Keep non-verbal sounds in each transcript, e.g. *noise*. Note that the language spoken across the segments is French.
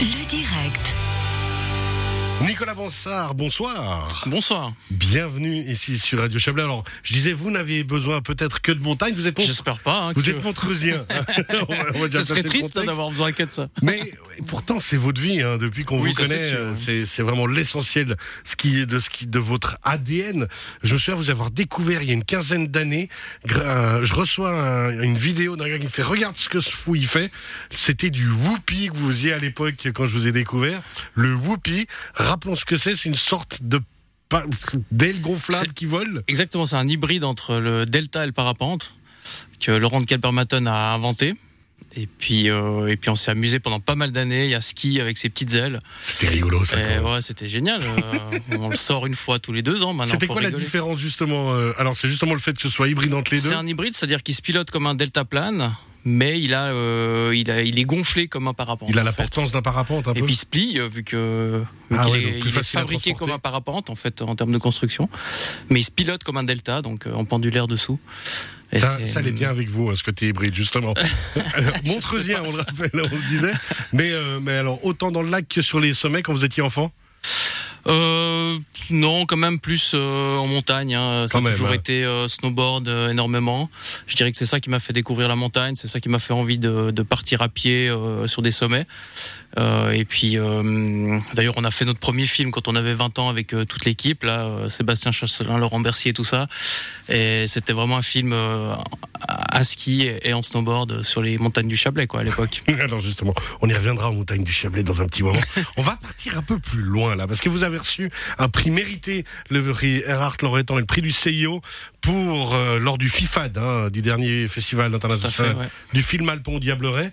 Le direct. Nicolas Bonsard, bonsoir. Bonsoir. Bienvenue ici sur Radio Chablais. Alors, je disais, vous n'avez besoin peut-être que de montagne. Vous êtes Mont- J'espère pas. hein, vous que- êtes Montreusien. *laughs* *laughs* Ça serait triste d'avoir besoin que de ça. Mais pourtant, c'est votre vie. hein, depuis qu'on Oui, vous connaît, c'est euh, c'est vraiment l'essentiel ce qui est de ce qui de votre ADN. Je me souviens vous avoir découvert il y a une quinzaine d'années. Euh, Je reçois un- une vidéo d'un gars qui me fait regarde ce que ce fou il fait. C'était du whoopie que vous faisiez à l'époque quand je vous ai découvert. Le whoopie. Rappelons ce que c'est. C'est une sorte de d'aile gonflable qui vole. Exactement, c'est un hybride entre le delta et le parapente que Laurent de Kelpermatten a inventé. Et puis, euh, et puis on s'est amusé pendant pas mal d'années. Il y a ski avec ses petites ailes. C'était rigolo ça. Et ouais, c'était génial. Euh, *laughs* on le sort une fois tous les deux ans maintenant. C'était quoi la différence justement euh, Alors c'est justement le fait que ce soit hybride entre les deux. C'est un hybride, c'est-à-dire qu'il se pilote comme un delta plane, mais il a, euh, il a, il est gonflé comme un parapente. Il a la fait. portance d'un parapente un Et peu. puis il se plie, euh, vu que vu Ah ouais, est, il est fabriqué comme un parapente en fait en termes de construction, mais il se pilote comme un delta, donc euh, en pendulaire dessous. Et Ça, ça allait bien avec vous, hein, ce côté hybride, justement. *laughs* Montreusien, pas on le rappelle, on le disait. Mais, euh, mais alors, autant dans le lac que sur les sommets quand vous étiez enfant? Euh, non, quand même plus euh, en montagne. hein. Ça Quand a même, toujours hein. été euh, snowboard euh, énormément. Je dirais que c'est ça qui m'a fait découvrir la montagne. C'est ça qui m'a fait envie de, de partir à pied euh, sur des sommets. Euh, et puis, euh, d'ailleurs, on a fait notre premier film quand on avait 20 ans avec toute l'équipe, là, Sébastien Chasselin, Laurent Bercier, tout ça. Et c'était vraiment un film euh, à ski et en snowboard sur les montagnes du Chablais, quoi, à l'époque. *laughs* Alors justement, on y reviendra aux montagnes du Chablais dans un petit moment. *laughs* on va partir un peu plus loin là, parce que vous avez reçu un prix mérité, le prix Erhard Loretan et le prix du CIO pour euh, lors du FIFAD, hein, du dernier festival international fait, ouais. du film Alpon au Diableret.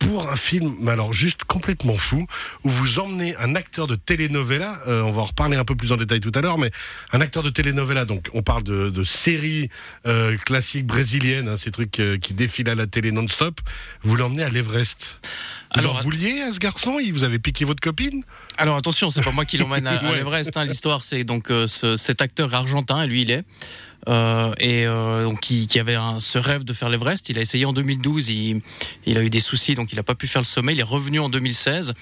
Pour un film, mais alors juste complètement fou, où vous emmenez un acteur de telenovela, euh, on va en reparler un peu plus en détail tout à l'heure, mais un acteur de telenovela, donc on parle de, de séries euh, classiques brésiliennes, hein, ces trucs euh, qui défilent à la télé non-stop, vous l'emmenez à l'Everest. Vous Alors, en vouliez à ce garçon? Il vous avez piqué votre copine? Alors attention, c'est pas moi qui l'emmène à, *laughs* l'Everest. hein. L'histoire, c'est donc euh, ce- cet acteur argentin, lui il est, euh, et euh, donc qui, qui avait un- ce rêve de faire l'Everest. Il a essayé en 2012, il, il a eu des soucis, donc il n'a pas pu faire le sommet. Il est revenu en 2016.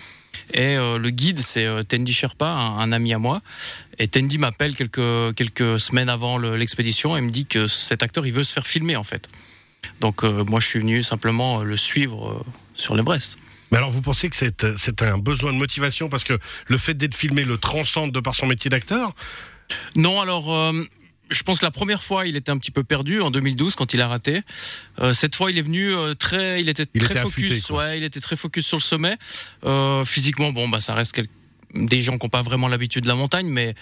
Et euh, le guide, c'est euh, Tendi Sherpa, un, un ami à moi. Et Tendi m'appelle quelques, quelques semaines avant le- l'expédition et me dit que cet acteur, il veut se faire filmer en fait. Donc euh, moi, je suis venu simplement euh, le suivre euh, sur l'Everest. Mais alors vous pensez que c'est c'est un besoin de motivation? Parce que le fait d'être filmé le transcende de par son métier d'acteur? Non, alors euh, je pense que la première fois il était un petit peu perdu en 2012 quand il a raté. Euh, cette fois il est venu euh, très, il était Il très était focus, affûté, ouais, il était très focus sur le sommet. Euh, physiquement, bon bah ça reste quel- des gens qui n'ont pas vraiment l'habitude de la montagne, mais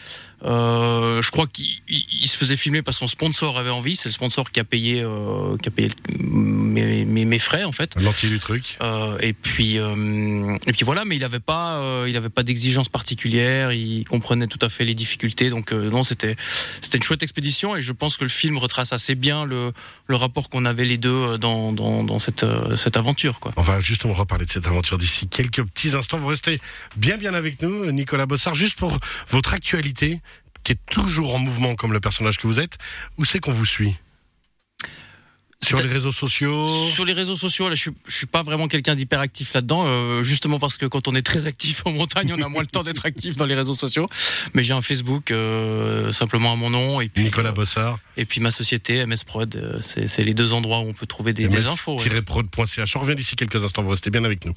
euh, je crois qu'il il- il se faisait filmer parce que son sponsor avait envie. C'est le sponsor qui a payé, euh, qui a payé mes, mes, mes frais en fait. L'entier du truc. Euh, et puis euh, et puis voilà, mais il avait pas euh, il avait pas d'exigence particulière, il comprenait tout à fait les difficultés. Donc euh, non, c'était c'était une chouette expédition et je pense que le film retrace assez bien le le rapport qu'on avait les deux dans dans, dans cette cette aventure quoi. On va justement reparler de cette aventure d'ici quelques petits instants. Vous restez bien bien avec nous, Nicolas Bossard, juste pour votre actualité, qui est toujours en mouvement comme le personnage que vous êtes. Où c'est qu'on vous suit? Sur les réseaux sociaux? Sur les réseaux sociaux, là, je suis, je suis pas vraiment quelqu'un d'hyper actif là-dedans, euh, justement parce que quand on est très actif en montagne, on a moins le temps d'être actif dans les réseaux sociaux. Mais j'ai un Facebook euh, simplement à mon nom et puis Nicolas euh, Bossard, et puis ma société MS Prod. euh, c'est les deux endroits où on peut trouver des, des infos. ouais. On revient d'ici quelques instants, vous restez bien avec nous.